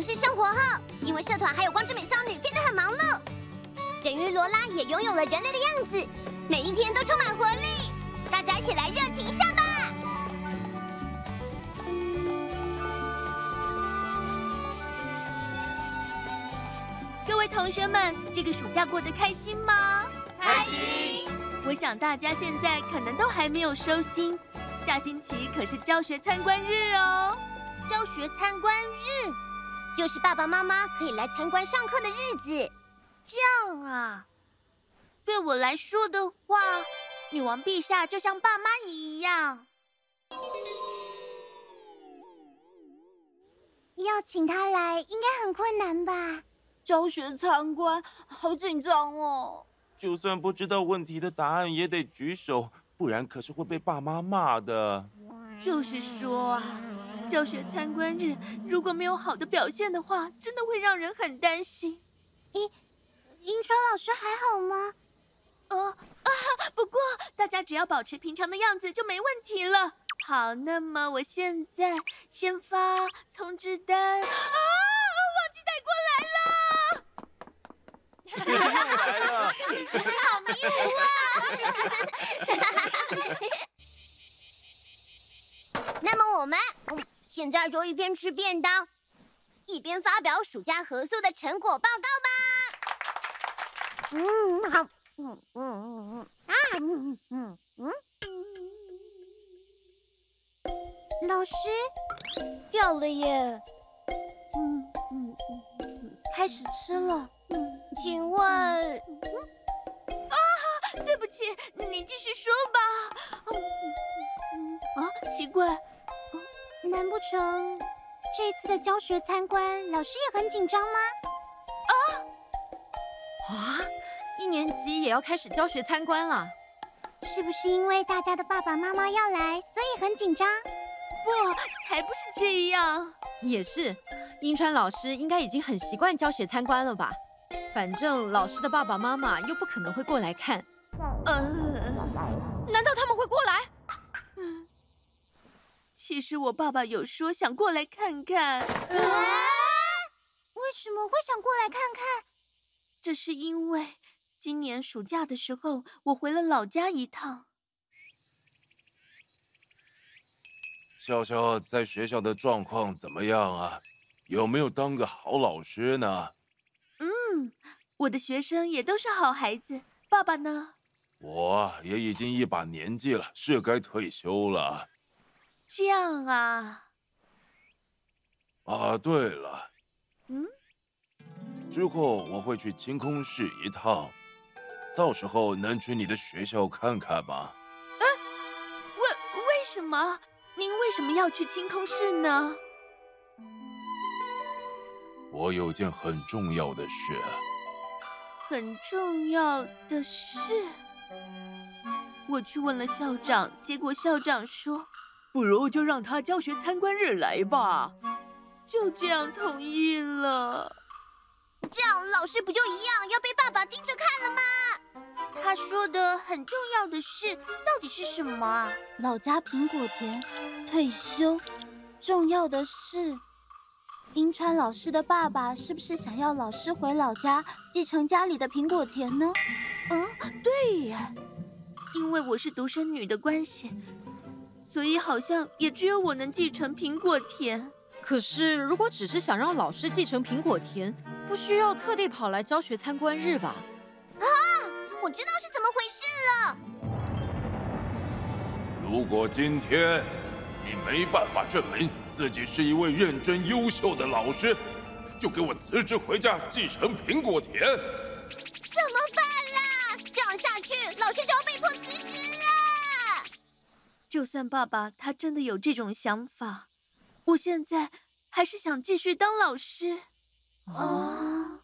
城市生活后，因为社团还有光之美少女变得很忙碌，人鱼罗拉也拥有了人类的样子，每一天都充满活力。大家一起来热情一下吧！各位同学们，这个暑假过得开心吗？开心！我想大家现在可能都还没有收心，下星期可是教学参观日哦。教学参观日。就是爸爸妈妈可以来参观上课的日子，这样啊。对我来说的话，女王陛下就像爸妈一样。要请她来，应该很困难吧？教学参观，好紧张哦。就算不知道问题的答案，也得举手，不然可是会被爸妈骂的。就是说啊。教学参观日如果没有好的表现的话，真的会让人很担心。樱樱川老师还好吗？哦啊，不过大家只要保持平常的样子就没问题了。好，那么我现在先发通知单啊，忘记带过来了。来了，好迷糊啊！那么我们。现在就一边吃便当，一边发表暑假合宿的成果报告吧。嗯，好。嗯嗯嗯嗯啊嗯嗯嗯。老师，掉了耶。嗯嗯嗯，开始吃了。嗯，请问？啊，对不起，你继续说吧。啊，奇怪。难不成这次的教学参观，老师也很紧张吗？啊啊！一年级也要开始教学参观了，是不是因为大家的爸爸妈妈要来，所以很紧张？不，才不是这样。也是，樱川老师应该已经很习惯教学参观了吧？反正老师的爸爸妈妈又不可能会过来看。呃，难道他们会过来？其实我爸爸有说想过来看看。啊？为什么会想过来看看？这是因为今年暑假的时候，我回了老家一趟。笑笑在学校的状况怎么样啊？有没有当个好老师呢？嗯，我的学生也都是好孩子。爸爸呢？我也已经一把年纪了，是该退休了。这样啊，啊，对了，嗯，之后我会去清空市一趟，到时候能去你的学校看看吗？啊，为为什么？您为什么要去清空市呢？我有件很重要的事。很重要的事？我去问了校长，结果校长说。不如就让他教学参观日来吧，就这样同意了。这样老师不就一样要被爸爸盯着看了吗？他说的很重要的事到底是什么啊？老家苹果田，退休，重要的事。银川老师的爸爸是不是想要老师回老家继承家里的苹果田呢？嗯，对呀，因为我是独生女的关系，所以好像也只有我能继承苹果田。可是，如果只是想让老师继承苹果田，不需要特地跑来教学参观日吧？啊，我知道是怎么回事了。如果今天你没办法证明自己是一位认真优秀的老师，就给我辞职回家继承苹果田。怎么办啦？这样下去，老师就要被迫辞职了。就算爸爸他真的有这种想法，我现在还是想继续当老师。哦，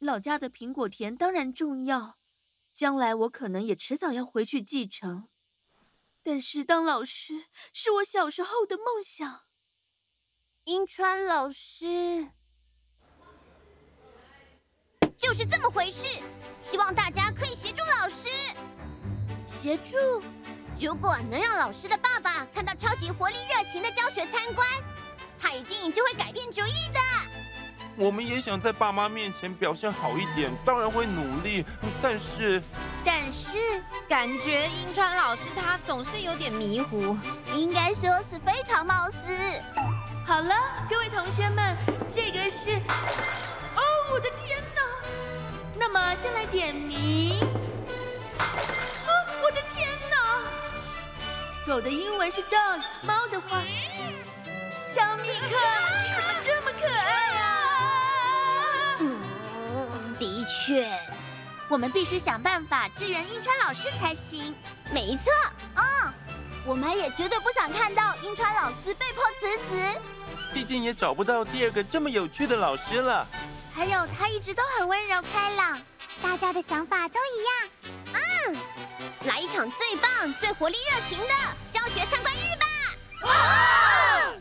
老家的苹果田当然重要，将来我可能也迟早要回去继承。但是当老师是我小时候的梦想。银川老师就是这么回事，希望大家可以协助老师。协助？如果能让老师的爸爸看到超级活力热情的教学参观，他一定就会改变主意的。我们也想在爸妈面前表现好一点，当然会努力。但是，但是感觉英川老师他总是有点迷糊，应该说是非常冒失。好了，各位同学们，这个是……哦，我的天哪！那么先来点名。狗的英文是 dog，猫的话，小米克，你怎么这么可爱啊？的确，我们必须想办法支援英川老师才行。没错，嗯，我们也绝对不想看到英川老师被迫辞职。毕竟也找不到第二个这么有趣的老师了。还有，他一直都很温柔开朗，大家的想法都一样。嗯，来一场最棒、最活力热情的教学参观日吧！哇！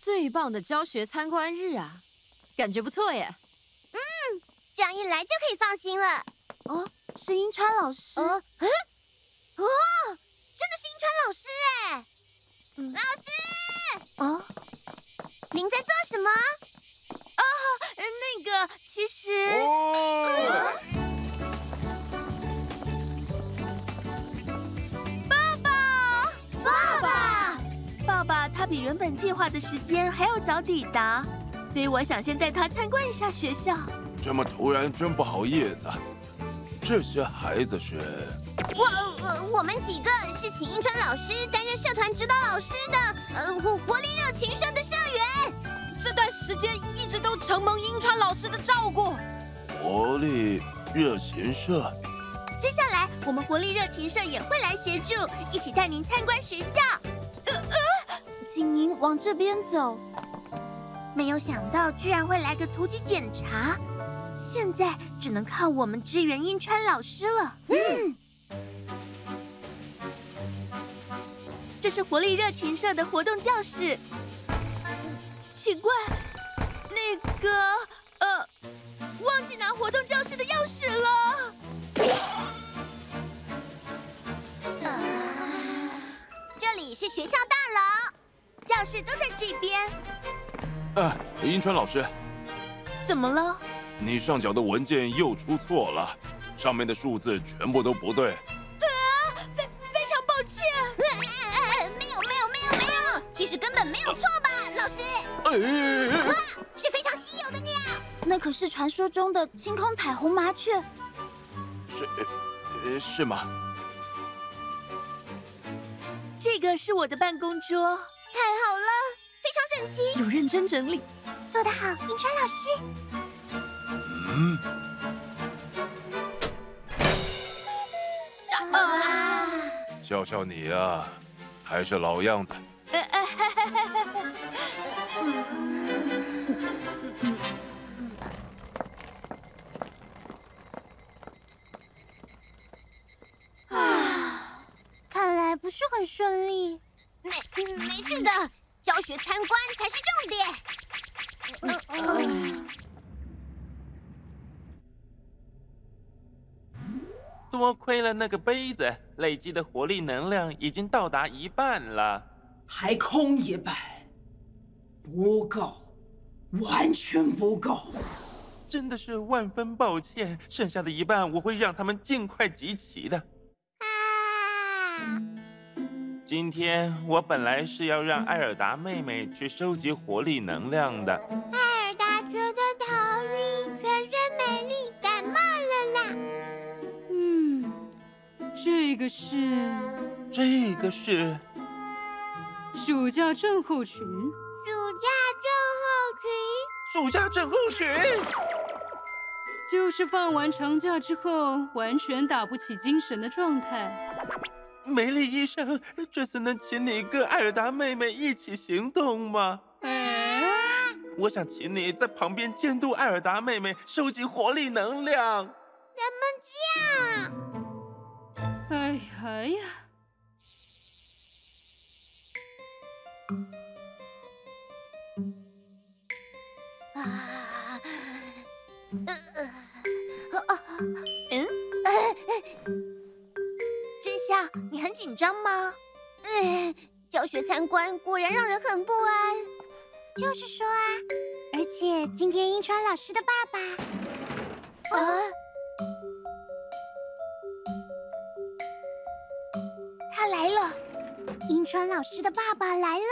最棒的教学参观日啊，感觉不错耶。嗯这样一来就可以放心了。哦，是英川老师。哦，嗯，哦，真的是英川老师哎。嗯，老师。哦，您在做什么？哦，那个，其实。他比原本计划的时间还要早抵达，所以我想先带他参观一下学校。这么突然，真不好意思。这些孩子是……我我我们几个是请英川老师担任社团指导老师的，呃，活活力热情社的社员。这段时间一直都承蒙英川老师的照顾。活力热情社。接下来，我们活力热情社也会来协助，一起带您参观学校。请您往这边走。没有想到，居然会来个突击检查。现在只能靠我们支援英川老师了。嗯，这是活力热情社的活动教室。奇怪，那个教室都在这边。啊，银川老师，怎么了？你上缴的文件又出错了，上面的数字全部都不对。啊，非非常抱歉。没有没有没有没有，其实根本没有错吧，老师？哎，哇，是非常稀有的鸟。那可是传说中的清空彩虹麻雀。是，呃，是吗？这个是我的办公桌。太好了，非常整齐，有认真整理，做得好，银川老师。嗯。啊！笑笑你呀、啊，还是老样子。啊，看来不是很顺利。没没事的，教学参观才是重点。嗯多亏了那个杯子，累积的活力能量已经到达一半了，还空一半。不够，完全不够。真的是万分抱歉，剩下的一半我会让他们尽快集齐的。啊！今天我本来是要让艾尔达妹妹去收集活力能量的。艾尔达觉得头晕，全身没力，感冒了啦。嗯，这个是，这个是暑假症候群。暑假症候群。暑假症候群。就是放完长假之后，完全打不起精神的状态。梅丽医生，这次能请你跟艾尔达妹妹一起行动吗？哎，我想请你在旁边监督艾尔达妹妹收集活力能量。怎么这样？哎呀哎呀！啊，呃嗯，真相，你很紧张吗？嗯，教学参观果然让人很不安。就是说啊，而且今天英川老师的爸爸，啊，他来了，英川老师的爸爸来了。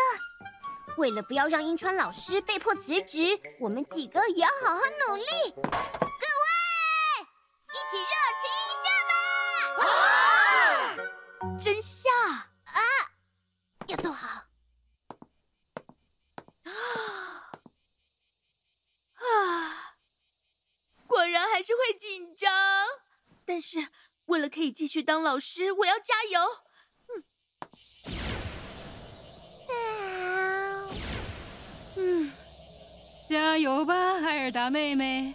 为了不要让英川老师被迫辞职，我们几个也要好好努力。真相啊！要坐好。啊！果然还是会紧张，但是为了可以继续当老师，我要加油。嗯，嗯，加油吧，艾尔达妹妹。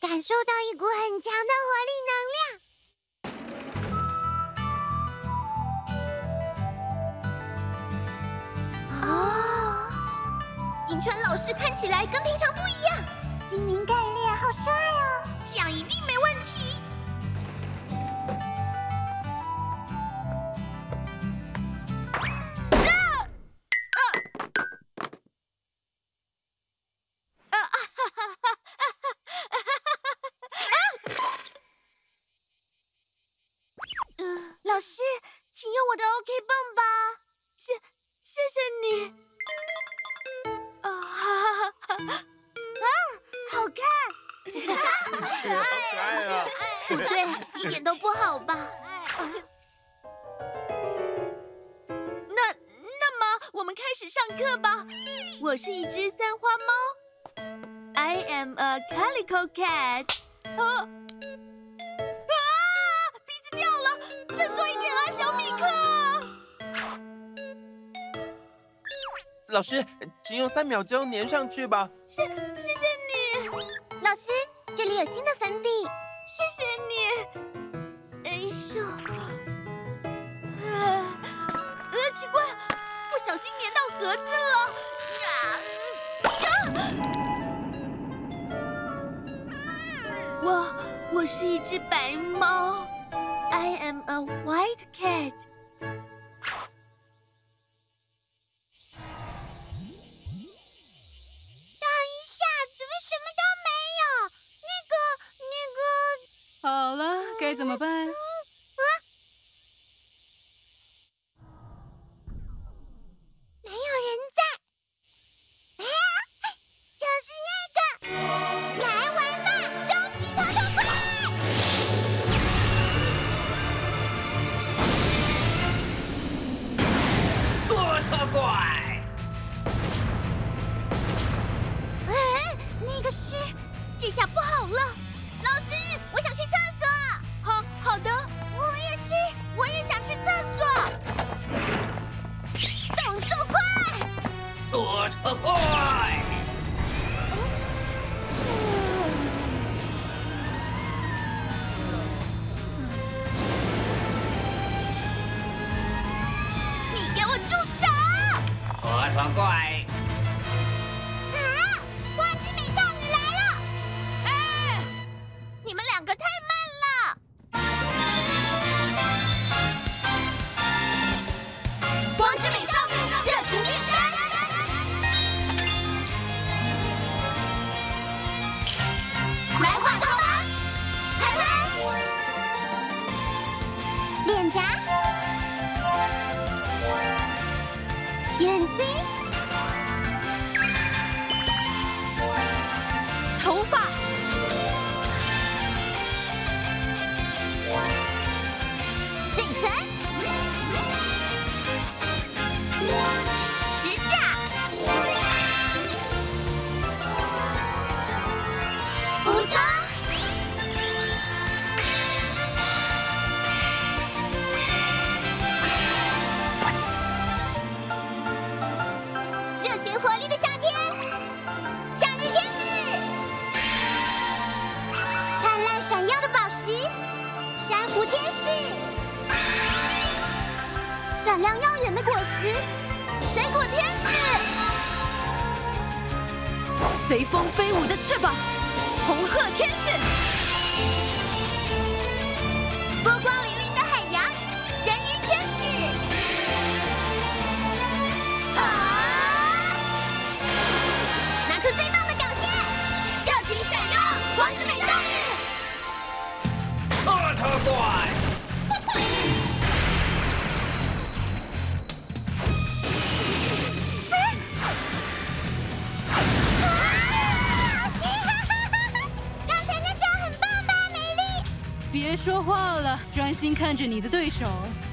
感受到一股很强的活力能量。哦，银川老师看起来跟平常不一样，精明干练，好帅哦！这样一定没问题。我的 OK 棒吧，谢谢谢你。啊哈哈哈！啊，好看，好可爱啊！对，一点都不好吧？那那么我们开始上课吧。我是一只三花猫，I am a calico cat。哦。老师，请用三秒钟粘上去吧。谢，谢谢你。老师，这里有新的粉笔。谢谢你。哎呦，呃，奇怪，不小心粘到盒子了。啊，啊！我，我是一只白猫。I am a white cat。该怎么办？耍怪飞舞的翅膀，红鹤天使，波光别说话了，专心看着你的对手。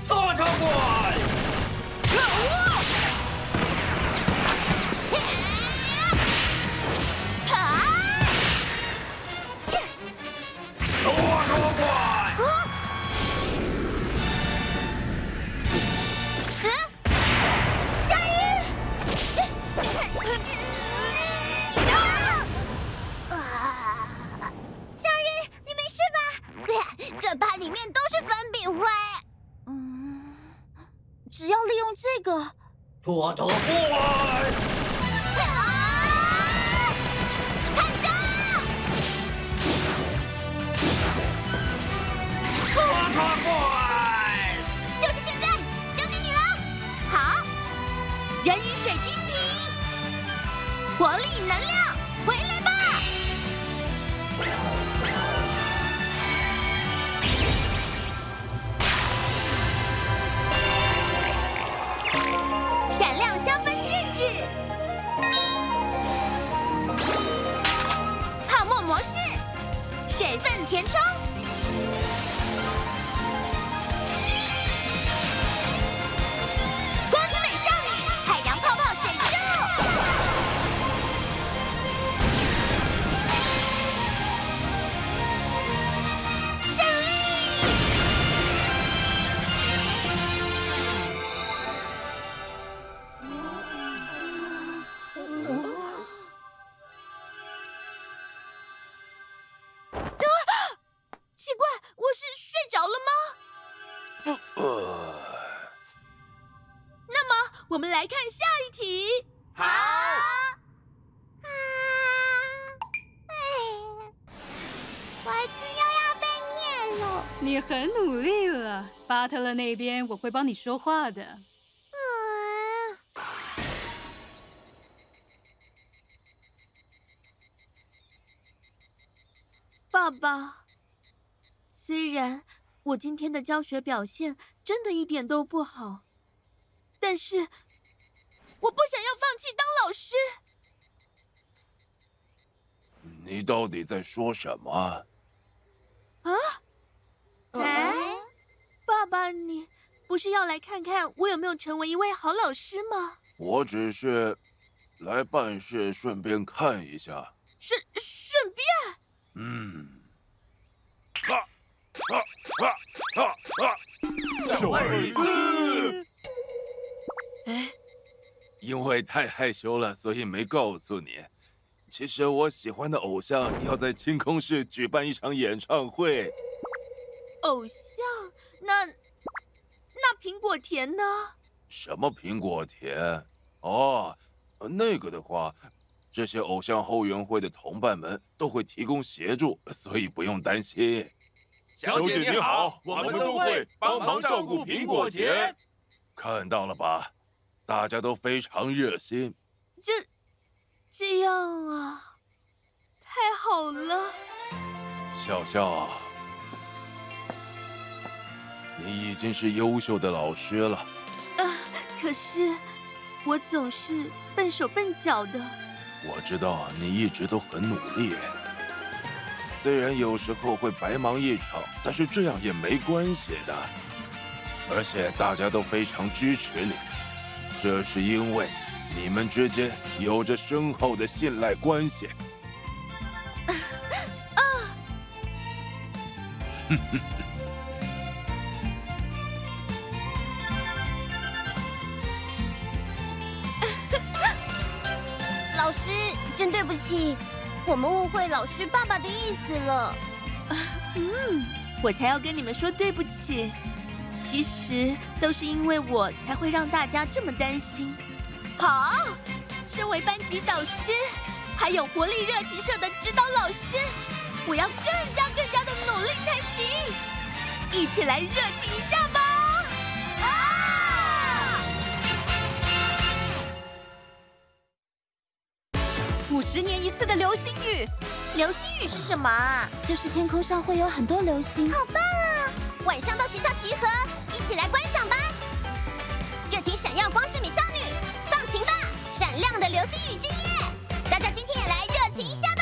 恶特怪，恶特怪，啊！看招！恶特怪，就是现在，交给你了。好，人鱼水晶瓶，活力能量，填充。来看下一题。好。啊！哎，我去又要被念了。你很努力了，巴特勒那边我会帮你说话的。嗯。爸爸，虽然我今天的教学表现真的一点都不好，但是我不想要放弃当老师。你到底在说什么？啊？哎，爸爸，你不是要来看看我有没有成为一位好老师吗？我只是来办事，顺便看一下。顺顺便。嗯。啊啊啊啊啊！小爱丽丝。哎，因为太害羞了，所以没告诉你。其实我喜欢的偶像要在清空室举办一场演唱会。偶像？那那苹果田呢？什么苹果田？哦，那个的话，这些偶像后援会的同伴们都会提供协助，所以不用担心。小姐你好，我们都会帮忙照顾苹果田。看到了吧，大家都非常热心。这这样啊，太好了。笑笑，你已经是优秀的老师了。啊，可是我总是笨手笨脚的。我知道你一直都很努力，虽然有时候会白忙一场，但是这样也没关系的。而且大家都非常支持你，这是因为你们之间有着深厚的信赖关系。啊！哼哼。老师，真对不起，我们误会老师爸爸的意思了。嗯，我才要跟你们说对不起。其实都是因为我才会让大家这么担心。好，身为班级导师，还有活力热情社的指导老师，我要更加更加的努力才行。一起来热情一下吧！啊！五十年一次的流星雨，流星雨是什么啊？就是天空上会有很多流星。好棒啊！晚上到学校集合，闪耀光之美少女放晴吧闪亮的流星雨之夜。大家今天也来热情一下。